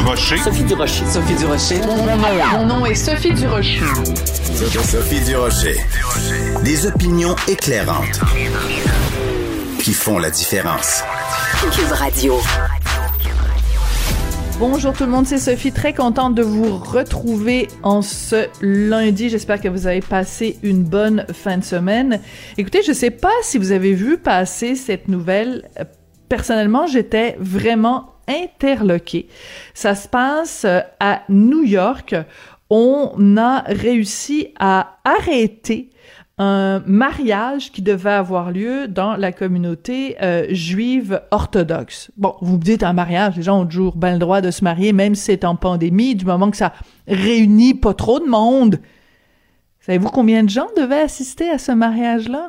Durocher. Sophie Durocher. Sophie Durocher. Mon nom est Sophie Durocher. Sophie Durocher. Des opinions éclairantes qui font la différence. Cube Radio. Bonjour tout le monde, c'est Sophie, très contente de vous retrouver en ce lundi. J'espère que vous avez passé une bonne fin de semaine. Écoutez, je sais pas si vous avez vu passer cette nouvelle. Personnellement, j'étais vraiment interloquée. Ça se passe euh, à New York. On a réussi à arrêter un mariage qui devait avoir lieu dans la communauté euh, juive orthodoxe. Bon, vous me dites un mariage, les gens ont toujours bien le droit de se marier, même si c'est en pandémie, du moment que ça réunit pas trop de monde. Savez-vous combien de gens devaient assister à ce mariage-là?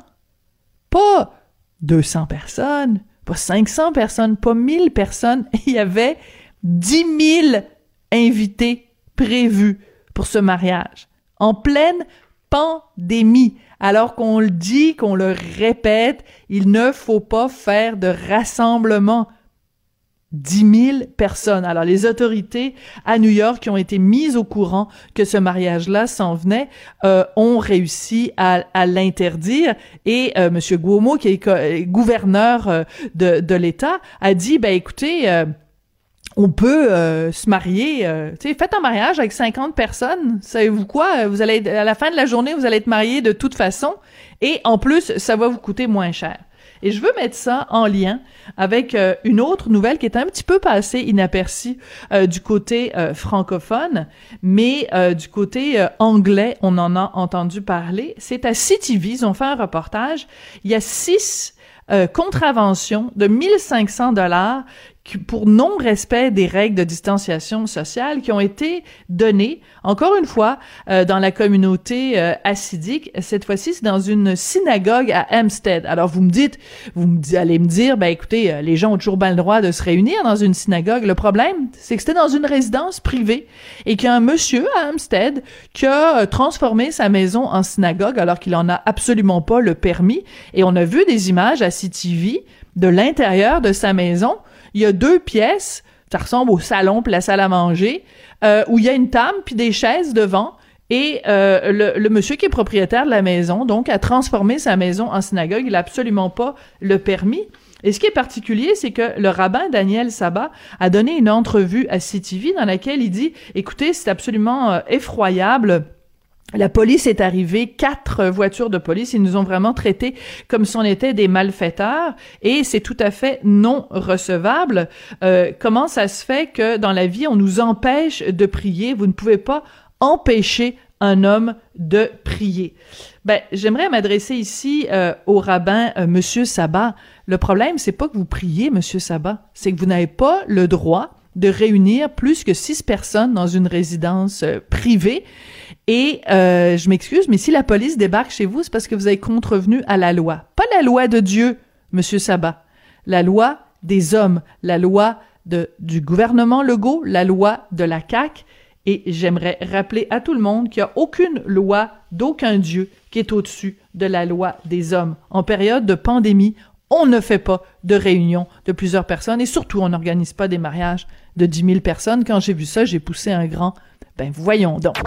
Pas 200 personnes, pas 500 personnes, pas 1000 personnes. Il y avait 10 000 invités prévus pour ce mariage. En pleine pandémie alors qu'on le dit, qu'on le répète, il ne faut pas faire de rassemblement. 10 000 personnes. Alors, les autorités à New York qui ont été mises au courant que ce mariage-là s'en venait euh, ont réussi à, l'interdire. Et euh, M. Guomo, qui est gouverneur euh, de, l'État, a dit, ben écoutez, euh, on peut se marier, euh, tu sais, faites un mariage avec 50 personnes. Savez-vous quoi? Vous allez, à la fin de la journée, vous allez être marié de toute façon. Et en plus, ça va vous coûter moins cher. Et je veux mettre ça en lien avec euh, une autre nouvelle qui est un petit peu passée inaperçue du côté francophone, mais du côté anglais, on en a entendu parler. C'est à CTV, ils ont fait un reportage. Il y a six contraventions de 1500 dollars pour non-respect des règles de distanciation sociale qui ont été données, encore une fois, euh, dans la communauté euh, assidique. Cette fois-ci, c'est dans une synagogue à Hampstead. Alors, vous me dites, vous me, allez me dire, ben écoutez, euh, les gens ont toujours bien le droit de se réunir dans une synagogue. Le problème, c'est que c'était dans une résidence privée et qu'il monsieur à Hampstead qui a transformé sa maison en synagogue alors qu'il en a absolument pas le permis. Et on a vu des images à CTV de l'intérieur de sa maison il y a deux pièces, ça ressemble au salon puis la salle à manger, euh, où il y a une table puis des chaises devant. Et euh, le, le, monsieur qui est propriétaire de la maison, donc, a transformé sa maison en synagogue. Il n'a absolument pas le permis. Et ce qui est particulier, c'est que le rabbin Daniel Sabat a donné une entrevue à CTV dans laquelle il dit, écoutez, c'est absolument euh, effroyable la police est arrivée, quatre voitures de police, ils nous ont vraiment traités comme si on était des malfaiteurs et c'est tout à fait non recevable. Euh, comment ça se fait que dans la vie on nous empêche de prier? Vous ne pouvez pas empêcher un homme de prier. Ben, j'aimerais m'adresser ici euh, au rabbin euh, Monsieur Sabat. Le problème, c'est pas que vous priez, Monsieur Sabat, c'est que vous n'avez pas le droit de réunir plus que six personnes dans une résidence privée et euh, je m'excuse, mais si la police débarque chez vous, c'est parce que vous avez contrevenu à la loi. Pas la loi de Dieu, Monsieur Sabat. La loi des hommes, la loi de, du gouvernement Legault, la loi de la CAQ. Et j'aimerais rappeler à tout le monde qu'il n'y a aucune loi d'aucun Dieu qui est au-dessus de la loi des hommes. En période de pandémie, on ne fait pas de réunion de plusieurs personnes et surtout on n'organise pas des mariages de 10 000 personnes. Quand j'ai vu ça, j'ai poussé un grand. Ben voyons donc.